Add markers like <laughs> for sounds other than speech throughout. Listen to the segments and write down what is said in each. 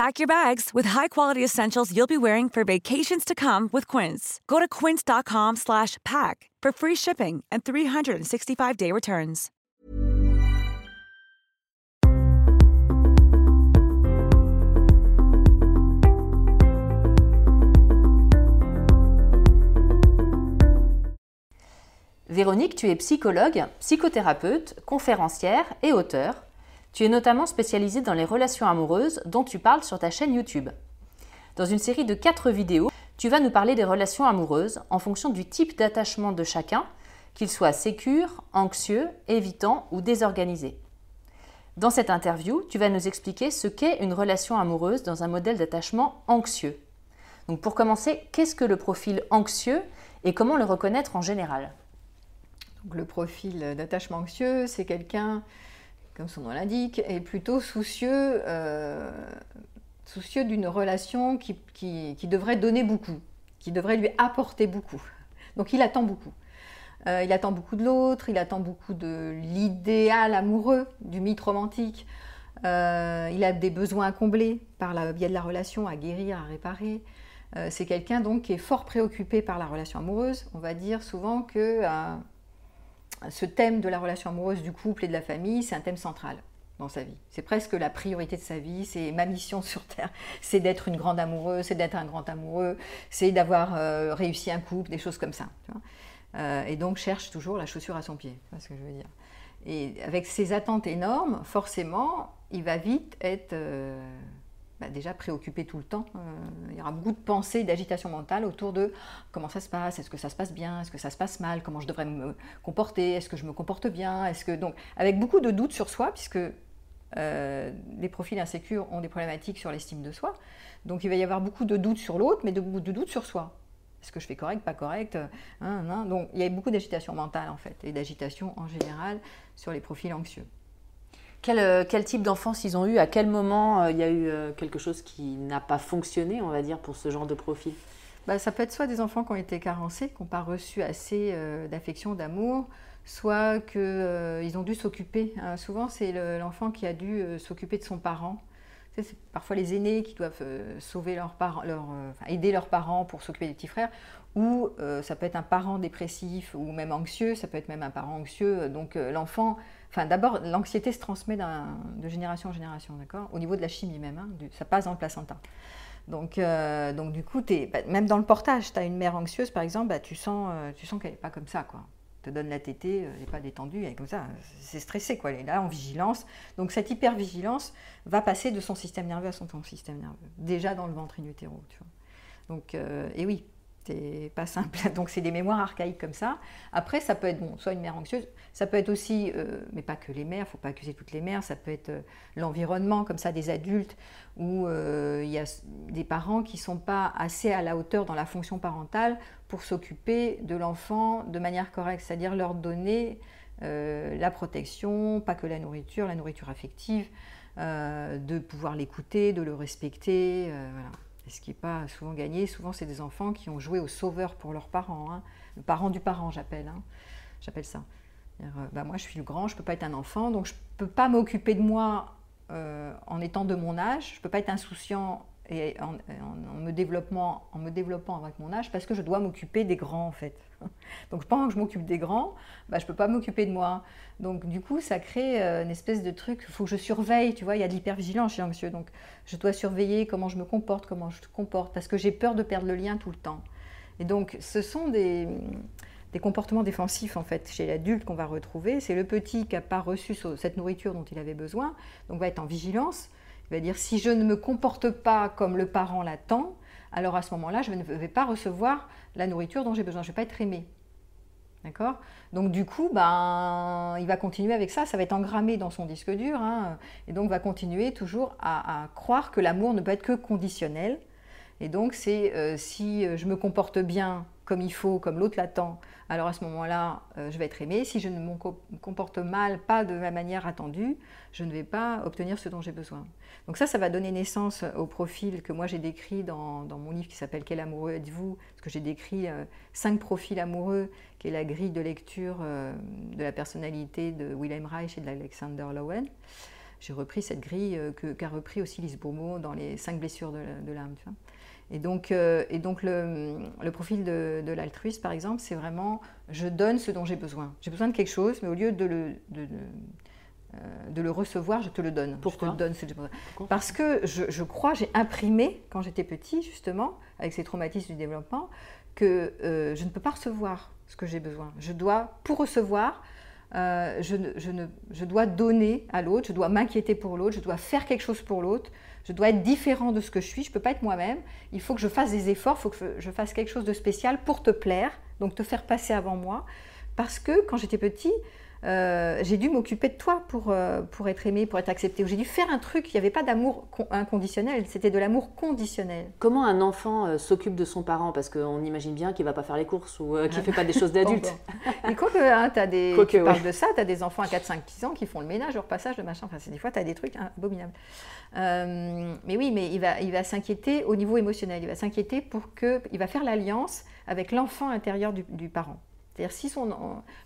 Pack your bags with high-quality essentials you'll be wearing for vacations to come with Quince. Go to quince.com slash pack for free shipping and 365-day returns. Véronique, tu es psychologue, psychothérapeute, conférencière et auteur. Tu es notamment spécialisée dans les relations amoureuses dont tu parles sur ta chaîne YouTube. Dans une série de 4 vidéos, tu vas nous parler des relations amoureuses en fonction du type d'attachement de chacun, qu'il soit sécure, anxieux, évitant ou désorganisé. Dans cette interview, tu vas nous expliquer ce qu'est une relation amoureuse dans un modèle d'attachement anxieux. Donc pour commencer, qu'est-ce que le profil anxieux et comment le reconnaître en général? Donc, le profil d'attachement anxieux, c'est quelqu'un, comme son nom l'indique, est plutôt soucieux, euh, soucieux d'une relation qui, qui- devrait donner beaucoup, qui devrait lui apporter beaucoup. Donc il attend beaucoup. Euh, il attend beaucoup de l'autre, il attend beaucoup de l'idéal amoureux, du mythe romantique. Euh, il a des besoins à combler par le biais de la relation, à guérir, à réparer. C'est quelqu'un donc qui est fort préoccupé par la relation amoureuse. On va dire souvent que ce thème de la relation amoureuse du couple et de la famille, c'est un thème central dans sa vie. C'est presque la priorité de sa vie, c'est ma mission sur Terre, <laughs> c'est d'être une grande amoureuse, c'est d'être un grand amoureux, c'est d'avoir euh, réussi un couple, des choses comme ça. Euh, et donc cherche toujours la chaussure à son pied, vois ce que je veux dire. Et avec ces attentes énormes, forcément, il va vite être euh, bah, déjà préoccupé tout le temps. Euh, il y aura beaucoup de pensées, d'agitation mentale autour de comment ça se passe, est-ce que ça se passe bien, est-ce que ça se passe mal, comment je devrais me comporter, est-ce que je me comporte bien, est-ce que donc avec beaucoup de doutes sur soi, puisque euh, les profils insécures ont des problématiques sur l'estime de soi. Donc il va y avoir beaucoup de doutes sur l'autre, mais de, doutes sur soi. Est-ce que je fais correct, pas correct euh, hein, hein. Donc il y a beaucoup d'agitation mentale en fait, et d'agitation en général sur les profils anxieux. Quel, euh, quel type d'enfance ils ont eu? À quel moment euh, il y a eu euh, quelque chose qui n'a pas fonctionné, on va dire, pour ce genre de profil? Bah, ça peut être soit des enfants qui ont été carencés, qui n'ont pas reçu assez euh, d'affection, d'amour, soit qu'ils ont dû s'occuper. hein. souvent, c'est le- l'enfant qui a dû euh, s'occuper de son parent. C'est parfois les aînés qui doivent euh, sauver leurs parents, euh, aider leurs parents pour s'occuper des petits frères, ou euh, ça peut être un parent dépressif ou même anxieux, ça peut être même un parent anxieux. Donc euh, l'enfant, enfin d'abord l'anxiété se transmet de génération en génération, d'accord? Au niveau de la chimie même, hein, ça passe dans le placenta. Donc, euh, donc du coup, bah, même dans le portage, tu as une mère anxieuse par exemple, bah, tu sens, euh, sens qu'elle n'est pas comme ça. Quoi. Te donne la tétée, euh, elle n'est pas détendue, elle est comme ça, c'est stressé, quoi. elle est là en vigilance. Donc cette hypervigilance va passer de son système nerveux à son système nerveux, déjà dans le ventre in utero. Tu vois. Donc, et oui, c'est pas simple. <laughs> Donc c'est des mémoires archaïques comme ça. Après, ça peut être bon, soit une mère anxieuse, ça peut être aussi, euh, mais pas que les mères, faut pas accuser toutes les mères, ça peut être euh, l'environnement comme ça des adultes où euh, il y a des parents qui sont pas assez à la hauteur dans la fonction parentale pour s'occuper de l'enfant de manière correcte, c'est-à-dire leur donner la protection, pas que la nourriture, la nourriture affective, de pouvoir l'écouter, de le respecter, voilà. Ce qui n'est pas souvent gagné, souvent c'est des enfants qui ont joué au sauveur pour leurs parents, hein. le parent du parent j'appelle, hein. j'appelle ça. Bah, moi, je suis le grand, je ne peux pas être un enfant, donc je ne peux pas m'occuper de moi en étant de mon âge, je ne peux pas être insouciant et en, me développant, en me développant avec mon âge parce que je dois m'occuper des grands en fait. <laughs> Donc pendant que je m'occupe des grands, bah, je ne peux pas m'occuper de moi. Donc du coup, ça crée euh, une espèce de truc, il faut que je surveille, tu vois, il y a de l'hypervigilance chez anxieux. Donc je dois surveiller comment je me comporte, comment je te comporte, parce que j'ai peur de perdre le lien tout le temps. Et donc ce sont des, des comportements défensifs en fait chez l'adulte qu'on va retrouver. C'est le petit qui n'a pas reçu cette nourriture dont il avait besoin, donc va être en vigilance il va dire si je ne me comporte pas comme le parent l'attend, alors à ce moment-là, je ne vais pas recevoir la nourriture dont j'ai besoin, je ne vais pas être aimé. D'accord? Donc du coup, ben, il va continuer avec ça, ça va être engrammé dans son disque dur, hein, et donc va continuer toujours à, croire que l'amour ne peut être que conditionnel. Et donc c'est euh, si je me comporte bien comme il faut, comme l'autre l'attend, alors à ce moment-là, euh, je vais être aimé. Si je ne me comporte mal, pas de la manière attendue, je ne vais pas obtenir ce dont j'ai besoin. Donc ça, ça va donner naissance au profil que moi j'ai décrit dans, mon livre qui s'appelle Quel amoureux êtes-vous? Parce que j'ai décrit euh, cinq profils amoureux, qui est la grille de lecture euh, de la personnalité de William Reich et d'Alexander Lowen. J'ai repris cette grille qu'a repris aussi Lise Bourmeau dans les cinq blessures de, l'âme. Et donc, euh, et donc le, profil de, de l'altruiste, par exemple, c'est vraiment je donne ce dont j'ai besoin. J'ai besoin de quelque chose, mais au lieu de le, de, euh, de le recevoir, je te le donne. Pourquoi je te donne ce que Parce que je, je crois, j'ai imprimé, quand j'étais petit, justement, avec ces traumatismes du développement, que euh, je ne peux pas recevoir ce que j'ai besoin. Je dois, pour recevoir, je, je, ne, je dois donner à l'autre, je dois m'inquiéter pour l'autre, je dois faire quelque chose pour l'autre, je dois être différent de ce que je suis, je ne peux pas être moi-même. Il faut que je fasse des efforts, il faut que je fasse quelque chose de spécial pour te plaire, donc te faire passer avant moi. Parce que quand j'étais petit, euh, j'ai dû m'occuper de toi pour, euh, pour être aimé, pour être accepté. J'ai dû faire un truc, il n'y avait pas d'amour inconditionnel, c'était de l'amour conditionnel. Comment un enfant euh, s'occupe de son parent? Parce qu'on imagine bien qu'il ne va pas faire les courses ou qu'il ne fait pas des choses d'adulte. Et quoi que hein, as des, tu parles de ça, tu as des enfants à 4, 5, 6 ans qui font le ménage, leur passage, le machin. Enfin, des fois, tu as des trucs abominables. mais oui, mais il va, il va s'inquiéter au niveau émotionnel. Il va s'inquiéter pour que. Il va faire l'alliance avec l'enfant intérieur du parent. C'est-à-dire si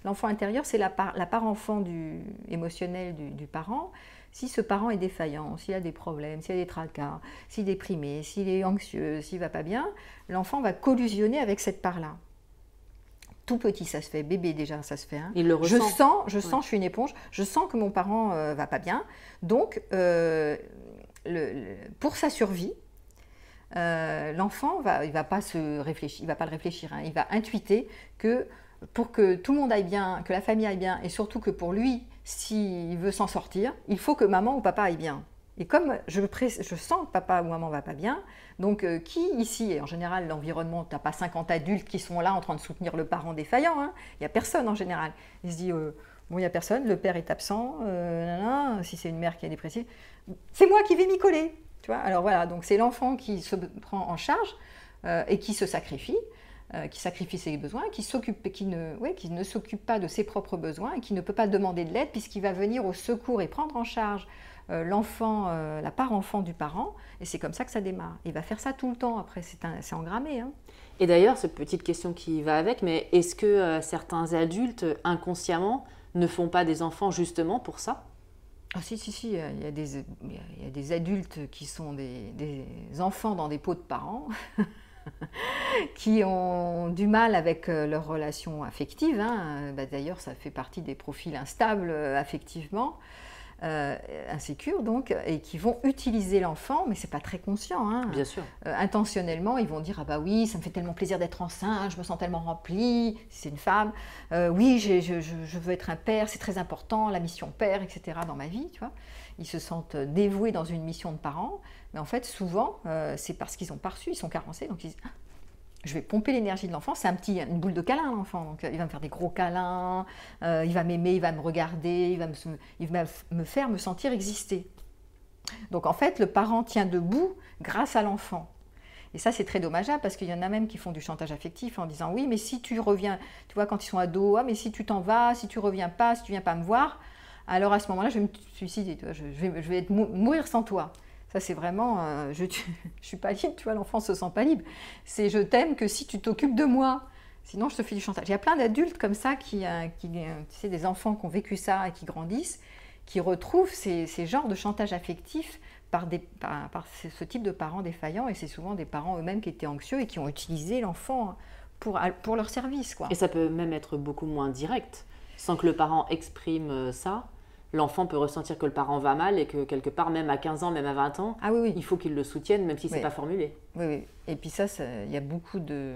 l'enfant intérieur, c'est la part, la part enfant du, émotionnelle du, parent, si ce parent est défaillant, s'il a des problèmes, s'il a des tracas, s'il est déprimé, s'il est anxieux, s'il va pas bien, l'enfant va collusionner avec cette part-là. Tout petit, ça se fait. Bébé, déjà, ça se fait. Hein. Il le ressent. Je sens, je sens, je suis une éponge. Je sens que mon parent euh, va pas bien. Donc, euh, pour sa survie, euh, l'enfant va, il va pas se réfléchir, il va pas le réfléchir. Hein. il va intuiter que pour que tout le monde aille bien, que la famille aille bien, et surtout que pour lui, s'il veut s'en sortir, il faut que maman ou papa aille bien. Et comme je, je sens que papa ou maman va pas bien, donc euh, qui ici, et en général l'environnement, tu n'as pas 50 adultes qui sont là en train de soutenir le parent défaillant, hein. il n'y a personne en général. Il se dit, euh, bon, il n'y a personne, le père est absent, euh, si c'est une mère qui est dépressive, c'est moi qui vais m'y coller. Tu vois Alors voilà, donc c'est l'enfant qui se prend en charge et qui se sacrifie. Euh, qui sacrifie ses besoins, qui, s'occupe, qui, ne, qui ne s'occupe pas de ses propres besoins et qui ne peut pas demander de l'aide puisqu'il va venir au secours et prendre en charge euh, l'enfant, euh, la part enfant du parent. Et c'est comme ça que ça démarre. Il va faire ça tout le temps après, c'est, c'est engrammé. Hein. Et d'ailleurs, cette petite question qui va avec, mais est-ce que certains adultes, inconsciemment, ne font pas des enfants justement pour ça? Ah si, si, si, il y, a des, il y a des adultes qui sont des, des enfants dans des pots de parents. <laughs> <laughs> qui ont du mal avec euh, leurs relations affectives. Hein. Bah, d'ailleurs, ça fait partie des profils instables euh, affectivement. Euh, insécures donc, et qui vont utiliser l'enfant, mais c'est pas très conscient. Hein. Bien sûr. intentionnellement, ils vont dire ah bah oui, ça me fait tellement plaisir d'être enceinte, je me sens tellement remplie. Si c'est une femme, oui, je, je, veux être un père, c'est très important, la mission père, etc. Dans ma vie, tu vois ils se sentent dévoués dans une mission de parents, mais en fait, souvent, euh, c'est parce qu'ils n'ont pas reçu, ils sont carencés, donc ils disent ah, je vais pomper l'énergie de l'enfant, c'est un petit, une boule de câlin l'enfant, donc euh, il va me faire des gros câlins, euh, il va m'aimer, il va me regarder, il va me, faire me sentir exister. Donc en fait, le parent tient debout grâce à l'enfant. Et ça, c'est très dommageable parce qu'il y en a même qui font du chantage affectif en disant oui, mais si tu reviens, tu vois, quand ils sont ados, ah, mais si tu t'en vas, si tu reviens pas, si tu viens pas me voir, alors à ce moment-là, je vais me suicider, je, vais, je vais être, mourir sans toi. Ça, c'est vraiment, euh, je <laughs> ne suis pas libre, tu vois, l'enfant se sent pas libre. C'est je t'aime que si tu t'occupes de moi. Sinon, je te fais du chantage. Il y a plein d'adultes comme ça, qui, euh, qui, euh, tu sais, des enfants qui ont vécu ça et qui grandissent, qui retrouvent ces, genres de chantage affectif par, par, ce type de parents défaillants. Et c'est souvent des parents eux-mêmes qui étaient anxieux et qui ont utilisé l'enfant pour, pour leur service. Quoi. Et ça peut même être beaucoup moins direct, sans que le parent exprime ça. L'enfant peut ressentir que le parent va mal et que quelque part, même à 15 ans, même à 20 ans, Ah oui, oui. il faut qu'il le soutienne, même si c'est Oui. pas formulé. Oui, oui. Et puis ça, il y a beaucoup de...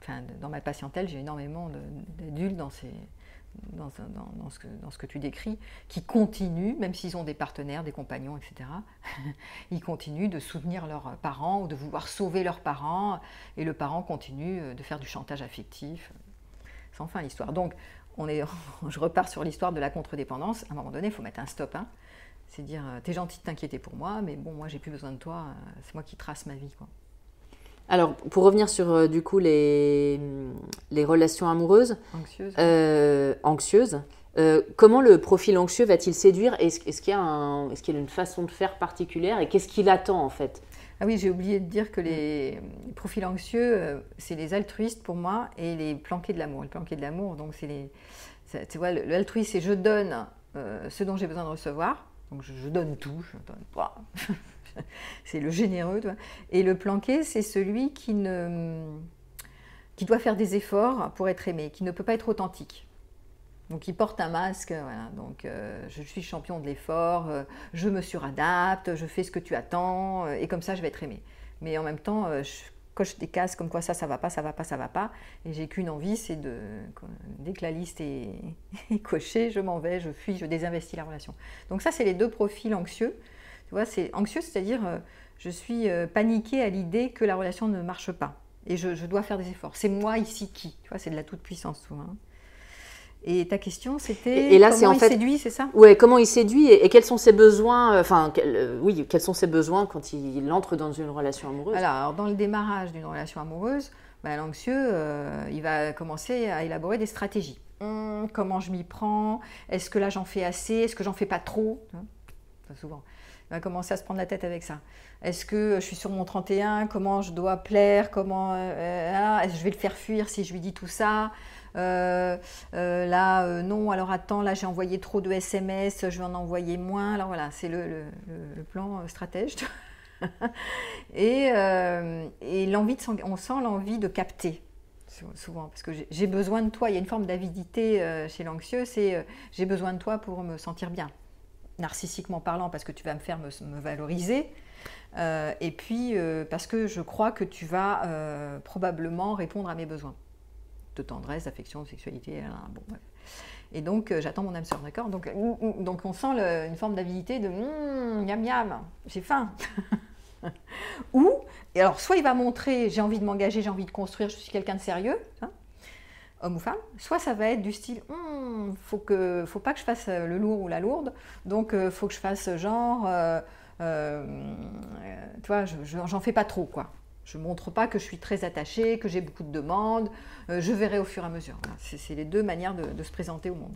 Enfin, dans ma patientèle, j'ai énormément d'adultes dans, ces, dans, dans- dans ce que, dans ce que tu décris, qui continuent, même s'ils ont des partenaires, des compagnons, etc., <laughs> ils continuent de soutenir leurs parents ou de vouloir sauver leurs parents, et le parent continue euh, de faire du chantage affectif. Sans fin l'histoire. Donc, on est, <laughs> je repars sur l'histoire de la contre-dépendance. À un moment donné, il faut mettre un stop. Hein. C'est dire, euh, t'es gentil de t'inquiéter pour moi, mais bon, moi, j'ai plus besoin de toi. euh, C'est moi qui trace ma vie. Quoi. Alors, pour revenir sur euh, du coup les, les relations amoureuses, Anxieuse. euh, anxieuses, euh, comment le profil anxieux va-t-il séduire? Est-ce qu'il y, qu'il y a une façon de faire particulière? Et qu'est-ce qu'il attend en fait? Ah oui, j'ai oublié de dire que les, profils anxieux, euh, c'est les altruistes pour moi et les planqués de l'amour. Les planqués de l'amour, donc c'est les. Tu vois, l'altruiste, c'est je donne euh, ce dont j'ai besoin de recevoir. Donc je, donne tout, je donne. <laughs> C'est le généreux. Et le planqué, c'est celui qui ne qui doit faire des efforts pour être aimé, qui ne peut pas être authentique. Donc il porte un masque, voilà. Donc euh, je suis champion de l'effort, euh, je me suradapte, je fais ce que tu attends, euh, et comme ça je vais être aimé. Mais en même temps, je coche des cases comme quoi ça, ça va pas, ça va pas, ça va pas, et j'ai qu'une envie, c'est de dès que la liste <laughs> est, cochée, je m'en vais, je fuis, je désinvestis la relation. Donc ça, c'est les deux profils anxieux. Tu vois, c'est anxieux, c'est-à-dire je suis paniquée à l'idée que la relation ne marche pas, et je, dois faire des efforts. C'est moi ici qui, tu vois, c'est de la toute puissance souvent. hein. Et ta question, c'était Et- et là, comment en il fait- séduit, c'est ça? Ouais, comment il séduit et, et quels sont ses besoins euh, Enfin, quel- euh, oui, quels sont ses besoins quand il, entre dans une relation amoureuse? Alors, alors, dans le démarrage d'une relation amoureuse, ben, l'anxieux, euh, il va commencer à élaborer des stratégies. Hum, comment je m'y prends? Est-ce que là j'en fais assez? Est-ce que j'en fais pas trop? Hein? Enfin, Souvent. Il va commencer à se prendre la tête avec ça. Est-ce que je suis sur mon 31 Comment je dois plaire? Comment euh, ah, Est-ce que je vais le faire fuir si je lui dis tout ça? Euh, euh, Là, euh, non. Alors attends, là j'ai envoyé trop de SMS, je vais en envoyer moins. Alors voilà, c'est le, plan stratège. <laughs> et et l'envie on sent l'envie de capter sou- souvent parce que j'ai- besoin de toi il y a une forme d'avidité chez l'anxieux c'est j'ai besoin de toi pour me sentir bien narcissiquement parlant parce que tu vas me faire me, valoriser et puis parce que je crois que tu vas probablement répondre à mes besoins de tendresse d'affection de sexualité hein, bon, et donc euh, j'attends mon âme sœur d'accord? Donc, mm, mm, donc on sent une forme d'avidité de Hum, miam miam j'ai faim. <laughs> Ou, et alors, soit il va montrer j'ai envie de m'engager, j'ai envie de construire, je suis quelqu'un de sérieux, hein, homme ou femme, soit ça va être du style Hum, faut que, pas que je fasse euh, le lourd ou la lourde, donc euh, faut que je fasse genre, euh, euh, euh, tu vois, je- je- j'en fais pas trop quoi. Je montre pas que je suis très attachée, que j'ai beaucoup de demandes, euh, je verrai au fur et à mesure. Voilà, c'est les deux manières de, de se présenter au monde.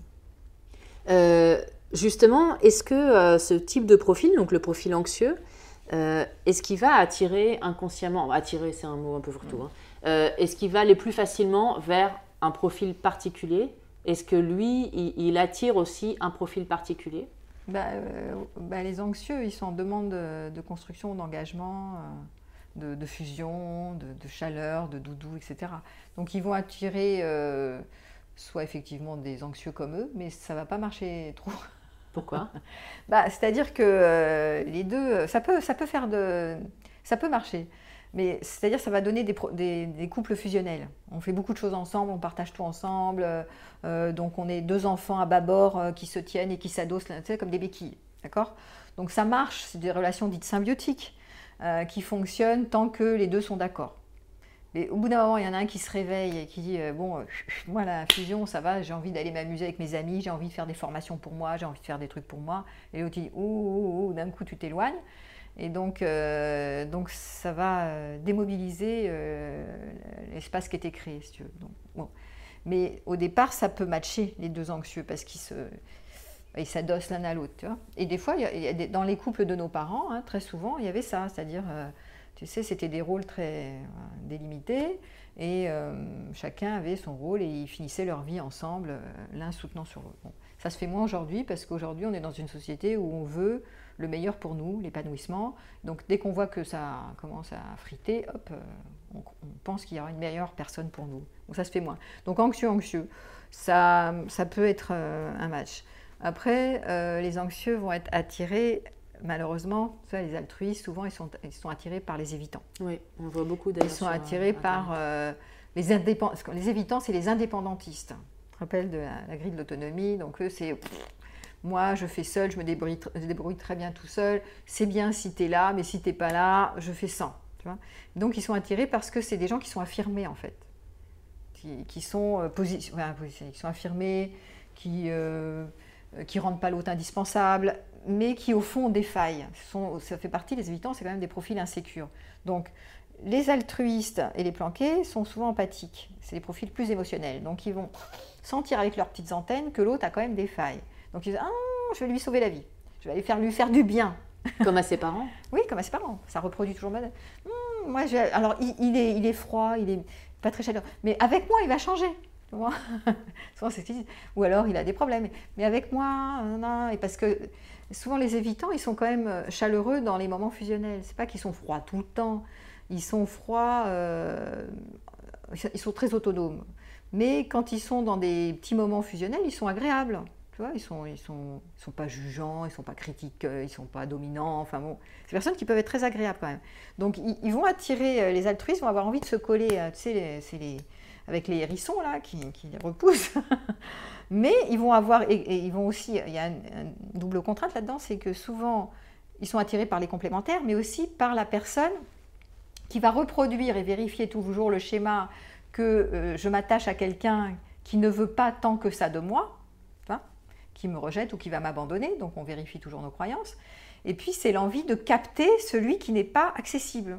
Euh, Justement, est-ce que euh, ce type de profil, donc le profil anxieux, est-ce qu'il va attirer inconsciemment, attirer c'est un mot un peu fourre-tout, hein, euh, est-ce qu'il va aller plus facilement vers un profil particulier? Est-ce que lui, il, il attire aussi un profil particulier? Bah, euh, bah, les anxieux, ils sont en demande de, de construction, d'engagement, de, de fusion, de, de chaleur, de doudou, etc. Donc ils vont attirer euh, soit effectivement des anxieux comme eux, mais ça va pas marcher trop. Pourquoi? <laughs> Bah, c'est-à-dire que euh, les deux, ça peut, ça peut faire de, ça peut marcher. Mais c'est-à-dire ça va donner des, pro- des- des couples fusionnels. On fait beaucoup de choses ensemble, on partage tout ensemble. euh, donc on est deux enfants à bâbord euh, qui se tiennent et qui s'adossent là, tu sais, comme des béquilles. D'accord? Donc ça marche, c'est des relations dites symbiotiques euh, qui fonctionnent tant que les deux sont d'accord. Mais au bout d'un moment, il y en a un qui se réveille et qui dit euh, Bon, euh, moi, la fusion, ça va, j'ai envie d'aller m'amuser avec mes amis, j'ai envie de faire des formations pour moi, j'ai envie de faire des trucs pour moi. Et l'autre, dit Ouh, ouh, ouh, d'un coup, tu t'éloignes. Et donc, donc, ça va démobiliser l'espace qui était créé. Donc, bon. Mais au départ, ça peut matcher les deux anxieux parce qu'ils se. Ils s'adossent l'un à l'autre. Et des fois, dans les couples de nos parents, hein, très souvent, il y avait ça, c'est-à-dire, euh, tu sais, c'était des rôles très euh, délimités. Et euh, chacun avait son rôle et ils finissaient leur vie ensemble, l'un soutenant sur l'autre. Ça se fait moins aujourd'hui parce qu'aujourd'hui on est dans une société où on veut le meilleur pour nous, l'épanouissement. Donc dès qu'on voit que ça commence à friter, hop, on, on pense qu'il y aura une meilleure personne pour nous. Donc ça se fait moins. Donc anxieux, anxieux, ça, ça peut être un match. Après, euh, les anxieux vont être attirés, malheureusement, ça, les altruistes, souvent, ils sont, ils sont attirés par les évitants. Oui, on voit beaucoup Ils d'ailleurs. sont sur, euh, attirés par euh, les indépendants. Les évitants, c'est les indépendantistes. Je te rappelle de la, la grille de l'autonomie? Donc, eux, c'est moi, je fais seul, je me débrouille, tr- je débrouille très bien tout seul. C'est bien si tu es là, mais si tu pas là, je fais sans. Tu vois Donc, ils sont attirés parce que c'est des gens qui sont affirmés, en fait. Qui, qui sont, euh, posi- qui sont affirmés, qui qui rendent pas l'autre indispensable, mais qui, au fond, ont des failles. Sont- ça fait partie, les évitants, c'est quand même des profils insécures. Donc, les altruistes et les planqués sont souvent empathiques. C'est des profils plus émotionnels. Donc, ils vont sentir avec leurs petites antennes que l'autre a quand même des failles. Donc, ils disent Ah, je vais lui sauver la vie. Je vais aller faire, lui faire du bien. Comme à ses parents. <laughs> Oui, comme à ses parents. Ça reproduit toujours modèle. Hum, moi, je- alors, il, il est, il est froid, il est pas très chaleureux. Mais avec moi, il va changer. <laughs> Ou alors, il a des problèmes. Mais avec moi. Et parce que souvent, les évitants, ils sont quand même euh, chaleureux dans les moments fusionnels. C'est pas qu'ils sont froids tout le temps. Ils sont froids, euh, ils sont très autonomes. Mais quand ils sont dans des petits moments fusionnels, ils sont agréables. Tu vois, ils sont, ils sont, ils sont pas jugeants, ils sont pas critiques, euh, ils sont pas dominants. Enfin bon, c'est des personnes qui peuvent être très agréables quand même. Donc ils, ils vont attirer, les altruistes vont avoir envie de se coller, tu sais, c'est les, avec les hérissons là qui, qui repoussent. <laughs> Mais ils vont avoir, et, ils vont aussi, il y a une, double contrainte là-dedans, c'est que souvent ils sont attirés par les complémentaires, mais aussi par la personne qui va reproduire et vérifier toujours le schéma que euh, je m'attache à quelqu'un qui ne veut pas tant que ça de moi, qui me rejette ou qui va m'abandonner, donc on vérifie toujours nos croyances. Et puis c'est l'envie de capter celui qui n'est pas accessible.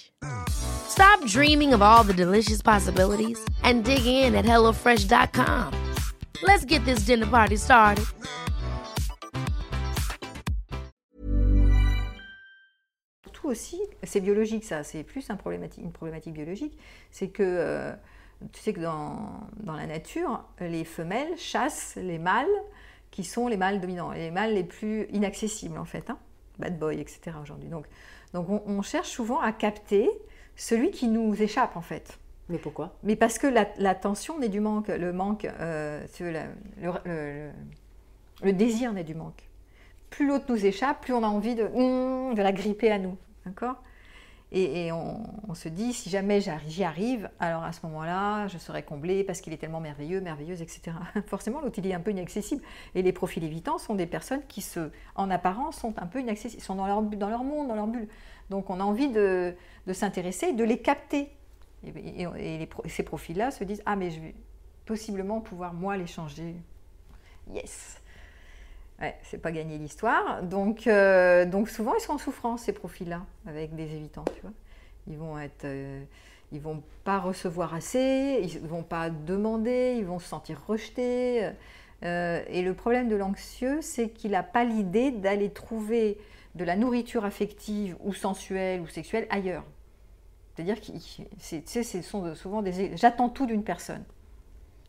Stop dreaming of all the delicious possibilities and dig in at HelloFresh.com. Let's get this dinner party started. surtout aussi, c'est biologique ça, c'est plus un problématique, une problématique biologique, c'est que euh, tu sais que dans, dans la nature, les femelles chassent les mâles qui sont les mâles dominants, les mâles les plus inaccessibles en fait, hein, bad boy, etc. aujourd'hui. Donc, donc on, on cherche souvent à capter celui qui nous échappe en fait. Mais pourquoi? Mais parce que la, la tension naît du manque, le manque, euh, le, le- le- le désir naît du manque. Plus l'autre nous échappe, plus on a envie de, hum, de la gripper à nous, d'accord? Et, on, se dit, si jamais j'y arrive, alors à ce moment-là, je serai comblée parce qu'il est tellement merveilleux, merveilleuse, etc. <laughs> Forcément, l'autre, il est un peu inaccessible. Et les profils évitants sont des personnes qui, se, en apparence, sont un peu inaccessibles, sont dans leur, dans leur monde, dans leur bulle. Donc on a envie de, s'intéresser, de les capter. Et, ces profils-là se disent Ah, mais je vais possiblement pouvoir, moi, les changer. Yes Ouais, c'est pas gagner l'histoire. Donc, euh, donc souvent, ils sont en souffrance, ces profils-là, avec des évitants, tu vois. Ils vont être. euh, ils vont pas recevoir assez, ils vont pas demander, ils vont se sentir rejetés. Euh, et le problème de l'anxieux, c'est qu'il n'a pas l'idée d'aller trouver de la nourriture affective ou sensuelle ou sexuelle ailleurs. C'est-à-dire que ce sont souvent des... J'attends tout d'une personne.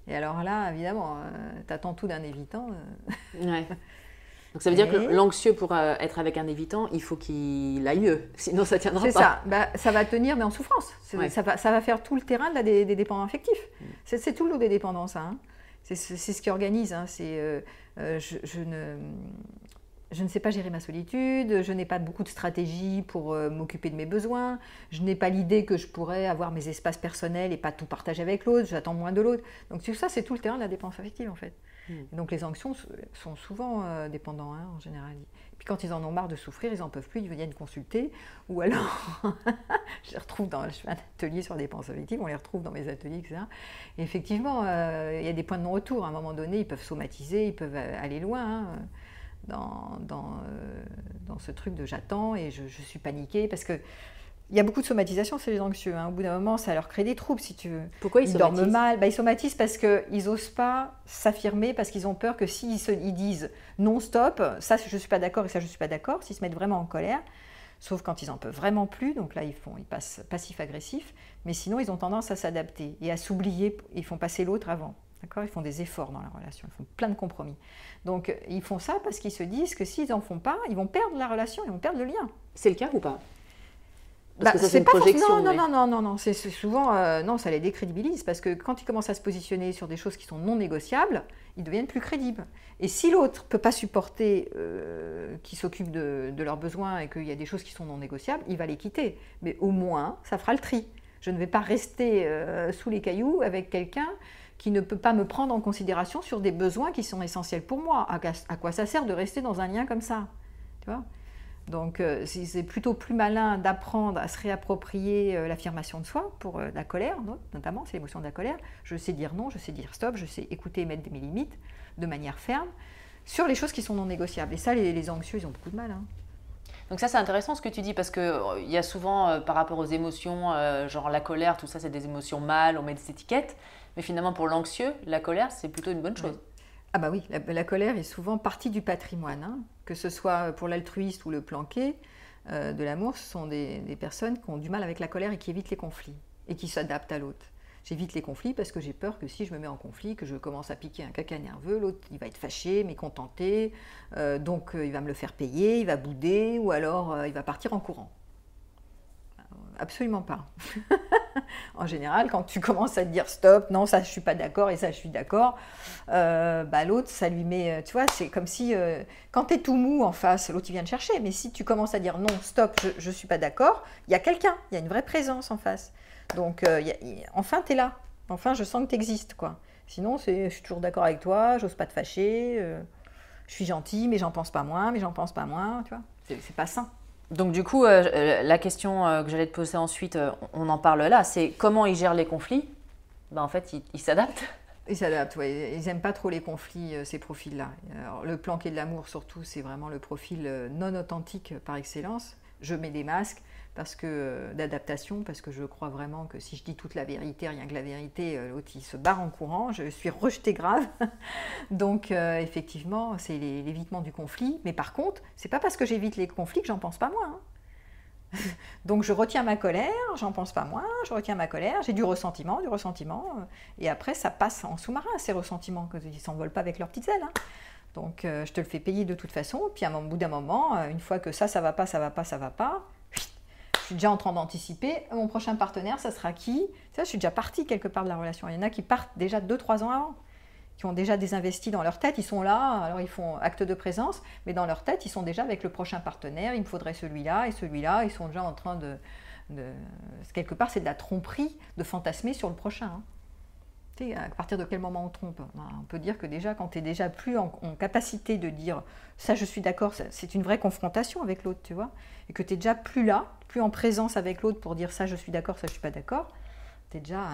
Et alors là, évidemment, euh, tu attends tout d'un évitant. euh, Ouais. <laughs> Donc ça veut dire que l'anxieux pour euh, être avec un évitant, il faut qu'il aille mieux, <laughs> sinon ça tiendra C'est pas. ça. Bah, ça va tenir, mais en souffrance. C'est- Ouais. Ça, va, ça va faire tout le terrain la- des, des dépendants affectifs. Mm. C'est c'est tout le lot des dépendances. hein. C'est ce qui organise. Hein. C'est je, ne, je ne sais pas gérer ma solitude, je n'ai pas beaucoup de stratégie pour euh, m'occuper de mes besoins, je n'ai pas l'idée que je pourrais avoir mes espaces personnels et pas tout partager avec l'autre, j'attends moins de l'autre. Donc tout ça, c'est tout le terrain de la dépense affective en fait. Hmm. Donc les anxieux sont souvent euh, dépendants hein, en général. Et puis quand ils en ont marre de souffrir, ils n'en peuvent plus, ils viennent consulter. Ou alors, <laughs> je les retrouve dans, je fais un atelier sur la dépense affective, on les retrouve dans mes ateliers, etc. Et effectivement, euh, il y a des points de non-retour. À un moment donné, ils peuvent somatiser, ils peuvent aller loin. Hein dans, dans, euh, dans ce truc de j'attends et je, suis paniquée parce que il y a beaucoup de somatisation chez les anxieux. Hein. Au bout d'un moment, ça leur crée des troubles, si tu veux. Pourquoi ils, dorment mal bah, Ils somatisent parce qu'ils n'osent pas s'affirmer, parce qu'ils ont peur que s'ils ils disent non, stop, ça je ne suis pas d'accord et ça je ne suis pas d'accord, s'ils se mettent vraiment en colère, sauf quand ils en peuvent vraiment plus, donc là ils, font, ils passent passif-agressif, mais sinon ils ont tendance à s'adapter et à s'oublier, ils font passer l'autre avant. Ils font des efforts dans la relation, ils font plein de compromis. Donc ils font ça parce qu'ils se disent que s'ils n'en font pas, ils vont perdre la relation, ils vont perdre le lien. C'est le cas ou pas? Parce bah, que ça, c'est une projection. Non, non, non, non, non, c'est souvent, euh, non, ça les décrédibilise parce que quand ils commencent à se positionner sur des choses qui sont non négociables, ils deviennent plus crédibles. Et si l'autre peut pas supporter euh, qu'ils s'occupent de, de, leurs besoins et qu'il y a des choses qui sont non négociables, il va les quitter. Mais au moins, ça fera le tri. Je ne vais pas rester euh, sous les cailloux avec quelqu'un qui ne peut pas me prendre en considération sur des besoins qui sont essentiels pour moi. À, quoi ça sert de rester dans un lien comme ça? Tu vois? Donc euh, c'est plutôt plus malin d'apprendre à se réapproprier euh, l'affirmation de soi pour euh, la colère, notamment, c'est l'émotion de la colère. Je sais dire non, je sais dire stop, je sais écouter et mettre mes limites de manière ferme sur les choses qui sont non négociables. Et ça, les, anxieux, ils ont beaucoup de mal. Hein. Donc ça, c'est intéressant ce que tu dis, parce qu'il il y a souvent, par rapport aux émotions, genre la colère, tout ça, c'est des émotions mâles, on met des étiquettes. Mais finalement, pour l'anxieux, la colère, c'est plutôt une bonne chose. Ah bah oui, la, colère est souvent partie du patrimoine, hein. Que ce soit pour l'altruiste ou le planqué euh, de l'amour, ce sont des, personnes qui ont du mal avec la colère et qui évitent les conflits et qui s'adaptent à l'autre. J'évite les conflits parce que j'ai peur que si je me mets en conflit, que je commence à piquer un caca nerveux, l'autre il va être fâché, mécontenté, euh, donc euh, il va me le faire payer, il va bouder ou alors il va partir en courant. Absolument pas. <laughs> <laughs> en général, quand tu commences à te dire stop, non, ça je suis pas d'accord et ça je suis d'accord, euh, bah, l'autre ça lui met, euh, tu vois, c'est comme si euh, quand tu es tout mou en face, l'autre il vient te chercher, mais si tu commences à dire non, stop, je, ne suis pas d'accord, il y a quelqu'un, il y a une vraie présence en face. Donc enfin tu es là, enfin je sens que tu existes quoi. Sinon je suis toujours d'accord avec toi, j'ose pas te fâcher, je suis gentil mais j'en pense pas moins, mais j'en pense pas moins, tu vois, c'est pas sain. Donc du coup, euh, euh, la question euh, que j'allais te poser ensuite, on en parle là, c'est comment ils gèrent les conflits? Ben, En fait, ils s'adaptent. Ils s'adaptent, oui. <laughs> Ils n'aiment pas trop les conflits, ces profils-là. Le planqué de l'amour, surtout, c'est vraiment le profil non authentique par excellence. Je mets des masques parce que d'adaptation, parce que je crois vraiment que si je dis toute la vérité, rien que la vérité, l'autre il se barre en courant, je suis rejetée grave. <laughs> Donc effectivement, c'est l'évitement du conflit. Mais par contre, c'est pas parce que j'évite les conflits que j'en pense pas moins. Hein. <laughs> Donc je retiens ma colère, j'en pense pas moins, je retiens ma colère, j'ai du ressentiment, du ressentiment, et après ça passe en sous-marin ces ressentiments, ne s'envolent pas avec leurs petites ailes. Hein. Donc je te le fais payer de toute façon, puis un bout d'un moment, une fois que ça, ça va pas, ça va pas, ça va pas, suis déjà en train d'anticiper. Mon prochain partenaire, ça sera qui? Ça, je suis déjà partie quelque part de la relation. Il y en a qui partent déjà 2-3 ans avant, qui ont déjà désinvesti dans leur tête. Ils sont là, alors ils font acte de présence, mais dans leur tête, ils sont déjà avec le prochain partenaire. Il me faudrait celui-là et celui-là. Ils sont déjà en train de. Quelque part, c'est de la tromperie de fantasmer sur le prochain. Hein à partir de quel moment on trompe On peut dire que déjà, quand tu es déjà plus en, capacité de dire ça, je suis d'accord, c'est une vraie confrontation avec l'autre, tu vois, et que tu es déjà plus là, plus en présence avec l'autre pour dire ça, je suis d'accord, ça, je suis pas d'accord, tu es déjà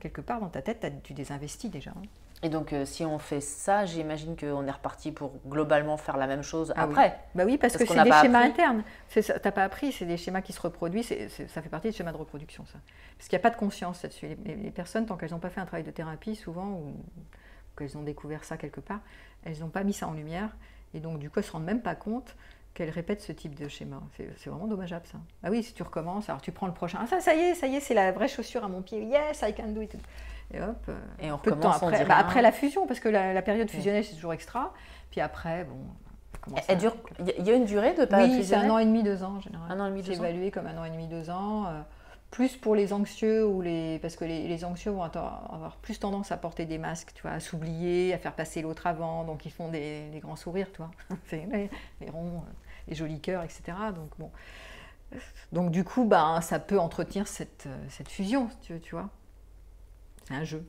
quelque part dans ta tête, tu désinvestis déjà. Hein. Et donc, euh, si on fait ça, j'imagine qu'on est reparti pour globalement faire la même chose ah après. Oui. Bah oui, parce, que c'est des schémas internes. Tu n'as pas appris, c'est des schémas qui se reproduisent. ça fait partie des schémas de reproduction, ça. Parce qu'il n'y a pas de conscience là-dessus. Les, personnes, tant qu'elles n'ont pas fait un travail de thérapie, souvent, ou, qu'elles ont découvert ça quelque part, elles n'ont pas mis ça en lumière. Et donc, du coup, elles ne se rendent même pas compte qu'elles répètent ce type de schéma. C'est vraiment dommageable, ça. Ah oui, si tu recommences, alors tu prends le prochain. Ah, ça, ça y est, ça y est, c'est la vraie chaussure à mon pied. Yes, I can do it. Et hop, euh, et on peu de temps après, bah, après la fusion, parce que la, période fusionnelle, c'est toujours extra. Puis après, bon. Elle dure, il y a une durée de période Oui, c'est un an et demi, deux ans en général. Un an et demi, deux ans. C'est évalué comme un an et demi, deux ans. Euh, plus pour les anxieux ou les parce que les, anxieux vont avoir plus tendance à porter des masques, tu vois, à s'oublier, à faire passer l'autre avant, donc ils font des, grands sourires, tu vois, <laughs> les, les, ronds, les jolis cœurs, etc. Donc bon, donc du coup, ben, ça peut entretenir cette, cette fusion, tu, tu vois. C'est un jeu.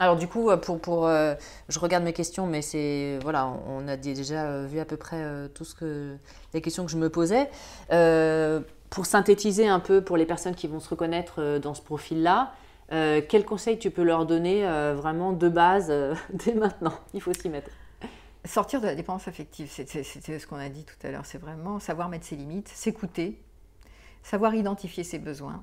Alors du coup, pour, pour euh, je regarde mes questions, mais c'est voilà, on a déjà vu à peu près euh, tout ce que les questions que je me posais. Euh, pour synthétiser un peu pour les personnes qui vont se reconnaître dans ce profil-là, quels conseils tu peux leur donner vraiment de base <laughs> dès maintenant? Il faut s'y mettre. Sortir de la dépendance affective, c'est ce qu'on a dit tout à l'heure. C'est vraiment savoir mettre ses limites, s'écouter, savoir identifier ses besoins,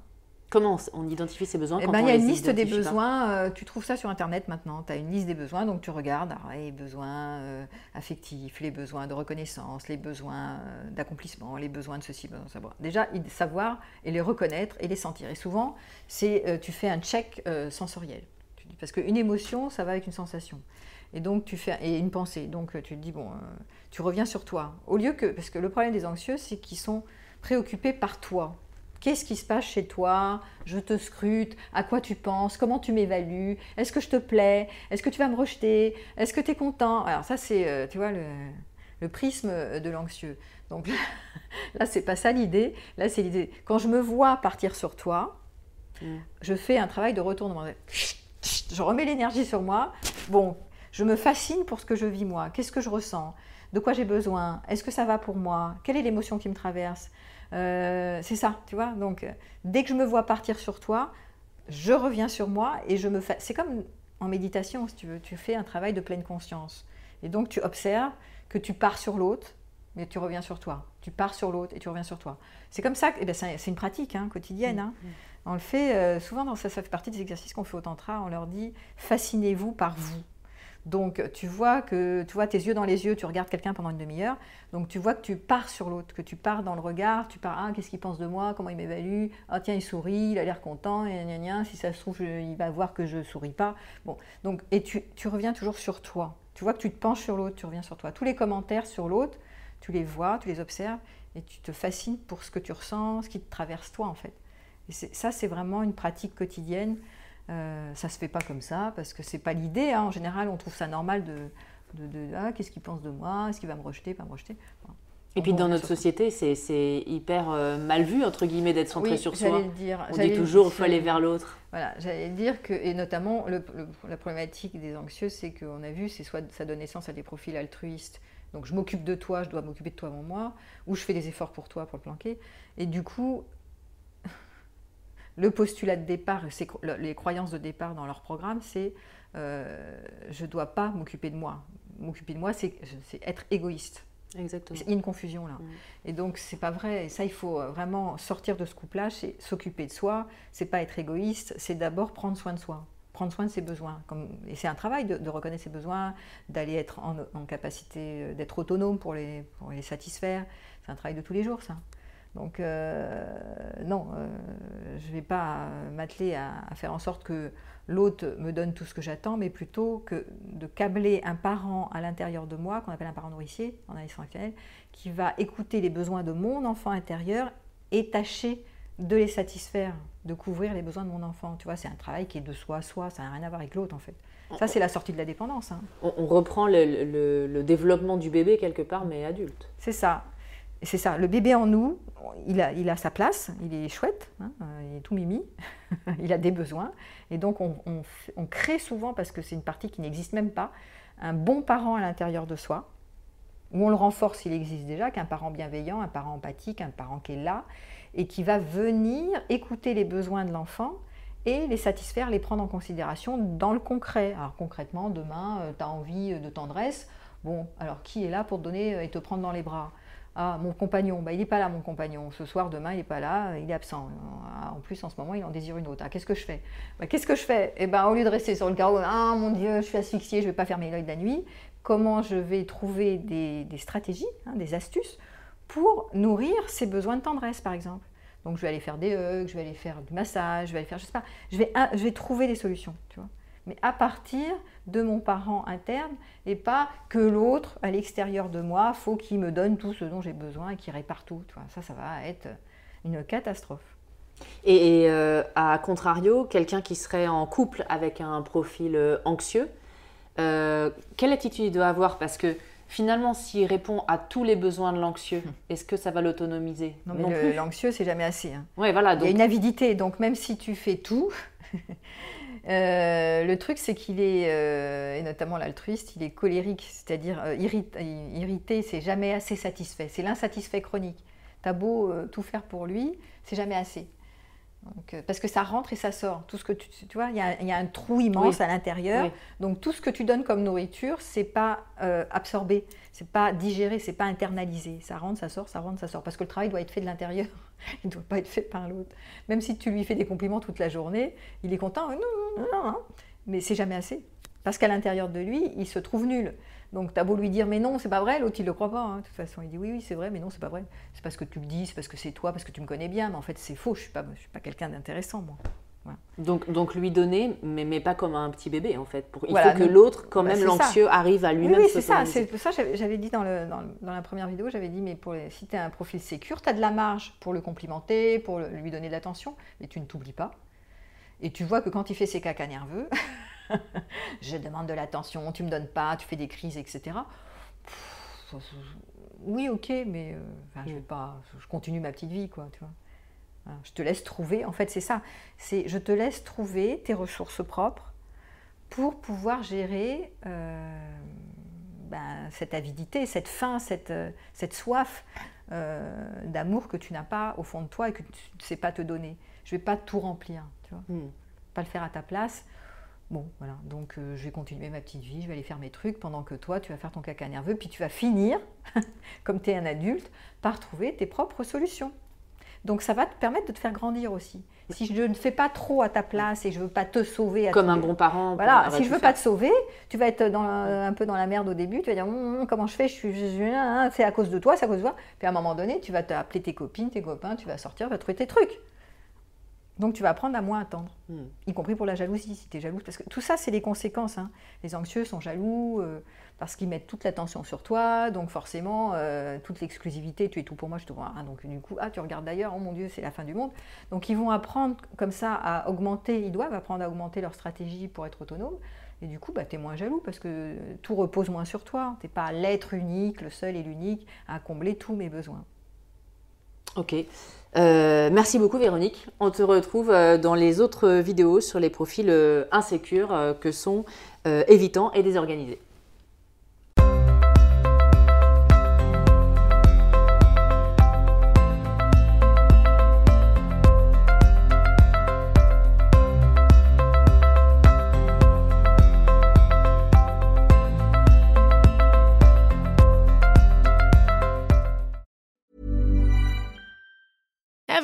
Comment on identifie ses besoins eh ben, Il y a une liste des besoins, euh, tu trouves ça sur Internet maintenant, tu as une liste des besoins, donc tu regardes les besoins euh, affectifs, les besoins de reconnaissance, les besoins euh, d'accomplissement, les besoins de ceci, besoin de savoir. Déjà, savoir et les reconnaître et les sentir. Et souvent, c'est tu fais un check sensoriel. Parce qu'une émotion, ça va avec une sensation. Et donc, tu fais et une pensée. Donc, tu te dis, bon, tu reviens sur toi. Au lieu que, parce que le problème des anxieux, c'est qu'ils sont préoccupés par toi Qu'est-ce qui se passe chez toi? Je te scrute. À quoi tu penses? Comment tu m'évalues? Est-ce que je te plais? Est-ce que tu vas me rejeter? Est-ce que tu es content? Alors ça, c'est, euh, tu vois, le, prisme de l'anxieux. Donc <laughs> là, c'est pas ça l'idée. Là, c'est l'idée. Quand je me vois partir sur toi, mm. je fais un travail de retournement. Je remets l'énergie sur moi. Bon, je me fascine pour ce que je vis moi. Qu'est-ce que je ressens? De quoi j'ai besoin? Est-ce que ça va pour moi? Quelle est l'émotion qui me traverse? Euh, c'est ça, tu vois. Donc, euh, dès que je me vois partir sur toi, je reviens sur moi et je me fais. C'est comme en méditation, si tu veux. Tu fais un travail de pleine conscience. Et donc, tu observes que tu pars sur l'autre, mais tu reviens sur toi. Tu pars sur l'autre et tu reviens sur toi. C'est comme ça. Eh ben, c'est une pratique hein, quotidienne. Hein. Mm, mm. On le fait euh, souvent, dans, ça, ça fait partie des exercices qu'on fait au Tantra. On leur dit fascinez-vous par vous. Donc tu vois que tu vois tes yeux dans les yeux, tu regardes quelqu'un pendant une demi-heure. Donc tu vois que tu pars sur l'autre, que tu pars dans le regard, tu pars ah qu'est-ce qu'il pense de moi, comment il m'évalue, ah tiens il sourit, il a l'air content, et gna, gna, si ça se trouve il va voir que je souris pas. Bon donc et tu, tu reviens toujours sur toi. Tu vois que tu te penches sur l'autre, tu reviens sur toi. Tous les commentaires sur l'autre, tu les vois, tu les observes et tu te fascines pour ce que tu ressens, ce qui te traverse toi en fait. Et ça c'est vraiment une pratique quotidienne euh, ça se fait pas comme ça parce que c'est pas l'idée. Hein. En général, on trouve ça normal de, de, ah, qu'est-ce qu'il pense de moi, est-ce qu'il va me rejeter, pas me rejeter. Et puis dans notre société, c'est hyper euh, mal vu, entre guillemets, d'être centré sur soi. Le dire, on dit toujours, il faut aller vers l'autre. Voilà, j'allais dire que, et notamment, la problématique des anxieux, c'est qu'on a vu, c'est soit ça donne naissance à des profils altruistes, donc je m'occupe de toi, je dois m'occuper de toi avant moi, ou je fais des efforts pour toi pour le planquer. Et du coup, le postulat de départ, les croyances de départ dans leur programme, c'est euh, je ne dois pas m'occuper de moi. M'occuper de moi, c'est être égoïste. Exactement. Il y a une confusion là. Mm. Et donc c'est pas vrai. Et ça, il faut vraiment sortir de ce couplage. C'est s'occuper de soi. C'est pas être égoïste. C'est d'abord prendre soin de soi, prendre soin de ses besoins. Comme... Et c'est un travail de, reconnaître ses besoins, d'aller être en, capacité euh, d'être autonome pour les, pour les satisfaire. C'est un travail de tous les jours, ça. Donc euh, non, euh, je ne vais pas m'atteler à, faire en sorte que l'autre me donne tout ce que j'attends, mais plutôt que de câbler un parent à l'intérieur de moi, qu'on appelle un parent nourricier en analyse fonctionnelle, qui va écouter les besoins de mon enfant intérieur et tâcher de les satisfaire, de couvrir les besoins de mon enfant. Tu vois, c'est un travail qui est de soi à soi, ça n'a rien à voir avec l'autre en fait. Ça, c'est la sortie de la dépendance. Hein. On, reprend le, développement du bébé quelque part, mais adulte. C'est ça c'est ça, le bébé en nous, il a, il sa place, il est chouette, hein, euh, il est tout mimi, <laughs> il a des besoins. Et donc on, crée souvent, parce que c'est une partie qui n'existe même pas, un bon parent à l'intérieur de soi, où on le renforce s'il existe déjà, qu'un parent bienveillant, un parent empathique, un parent qui est là, et qui va venir écouter les besoins de l'enfant et les satisfaire, les prendre en considération dans le concret. Alors concrètement, demain, euh, tu as envie de tendresse, bon, alors qui est là pour te donner euh, et te prendre dans les bras? Ah, mon compagnon, bah, il n'est pas là, mon compagnon. Ce soir, demain, il n'est pas là, il est absent. Ah, en plus, en ce moment, il en désire une autre. Ah, qu'est-ce que je fais? Bah, Qu'est-ce que je fais? Eh ben, au lieu de rester sur le carreau, ah mon Dieu, je suis asphyxiée, je ne vais pas fermer l'œil de la nuit. Comment je vais trouver des, stratégies, hein, des astuces pour nourrir ses besoins de tendresse, par exemple? Donc, je vais aller faire des hugs, je vais aller faire du massage, je vais aller faire, je sais pas, je vais, je vais trouver des solutions, tu vois mais à partir de mon parent interne et pas que l'autre à l'extérieur de moi, faut qu'il me donne tout ce dont j'ai besoin et qu'il répare tout. Ça, ça va être une catastrophe. Et, euh, à contrario, quelqu'un qui serait en couple avec un profil euh, anxieux, euh, quelle attitude il doit avoir? Parce que finalement, s'il répond à tous les besoins de l'anxieux, hum. est-ce que ça va l'autonomiser? Non, mais l'anxieux, c'est jamais assez. Hein. Ouais, voilà, donc... Il y a une avidité, donc même si tu fais tout, <laughs> le truc, c'est qu'il est, et notamment l'altruiste, il est colérique, c'est-à-dire irrité, irrité c'est jamais assez satisfait. C'est l'insatisfait chronique. T'as beau tout faire pour lui, c'est jamais assez. Euh, parce que ça rentre et ça sort. Tout ce que tu, tu vois, il y, a un trou immense à l'intérieur. Donc tout ce que tu donnes comme nourriture, c'est pas euh, absorbé, c'est pas digéré, c'est pas internalisé. Ça rentre, ça sort, ça rentre, ça sort. Parce que le travail doit être fait de l'intérieur. <laughs> il ne doit pas être fait par l'autre. Même si tu lui fais des compliments toute la journée, il est content. Non, non, non, non. Mais c'est jamais assez. Parce qu'à l'intérieur de lui, il se trouve nul. Donc tu as beau lui dire mais non, c'est pas vrai, l'autre il le croit pas. Hein. De toute façon, il dit oui, oui, c'est vrai, mais non, c'est pas vrai. C'est parce que tu le dis, c'est parce que c'est toi, parce que tu me connais bien, mais en fait c'est faux, je suis pas, je suis pas quelqu'un d'intéressant moi. Donc, donc lui donner, mais, mais pas comme un petit bébé en fait. Pour, il faut que l'autre, quand bah, même l'anxieux, arrive à lui-même oui, c'est ça. C'est ça j'avais dit dans, le, dans, dans, la première vidéo, j'avais dit mais pour si tu as un profil sécure, tu as de la marge pour le complimenter, pour lui donner de l'attention, mais tu ne t'oublies pas. Et tu vois que quand il fait ses caca nerveux, <laughs> <laughs> je demande de l'attention, tu me donnes pas, tu fais des crises, etc. oui, ok, mais euh, je vais pas, je continue ma petite vie, quoi, tu vois. Je te laisse trouver, en fait, c'est ça. C'est, je te laisse trouver tes ressources propres pour pouvoir gérer euh, ben, cette avidité, cette faim, cette, euh, cette soif d'amour que tu n'as pas au fond de toi et que tu ne sais pas te donner. Je ne vais pas tout remplir, tu vois. Hmm. Pas le faire à ta place. Bon, voilà, donc euh, je vais continuer ma petite vie, je vais aller faire mes trucs pendant que toi, tu vas faire ton caca nerveux, puis tu vas finir, <laughs> comme tu es un adulte, par trouver tes propres solutions. Donc ça va te permettre de te faire grandir aussi. Si je ne fais pas trop à ta place et je veux pas te sauver, comme un bon parent. Voilà, si je veux pas te sauver, tu vas être dans un peu dans la merde au début. Tu vas dire hum, hum, comment je fais, je suis, c'est à cause de toi, c'est à cause de toi. Puis à un moment donné, tu vas t'appeler tes copines, tes copains, tu vas sortir, tu vas trouver tes trucs. Donc tu vas apprendre à moins attendre, hmm. y compris pour la jalousie, si tu es jalouse. Parce que tout ça, c'est les conséquences. Hein. Les anxieux sont jaloux euh, parce qu'ils mettent toute l'attention sur toi, donc forcément, euh, toute l'exclusivité, tu es tout pour moi, je te vois. Hein. donc du coup, ah, tu regardes d'ailleurs, oh mon Dieu, c'est la fin du monde. Donc ils vont apprendre comme ça à augmenter, ils doivent apprendre à augmenter leur stratégie pour être autonomes. Et du coup, bah, tu es moins jaloux parce que tout repose moins sur toi. Tu n'es pas l'être unique, le seul et l'unique à combler tous mes besoins. Ok. Euh, merci beaucoup Véronique. On te retrouve euh, dans les autres vidéos sur les profils euh, insécures que sont évitants et désorganisés.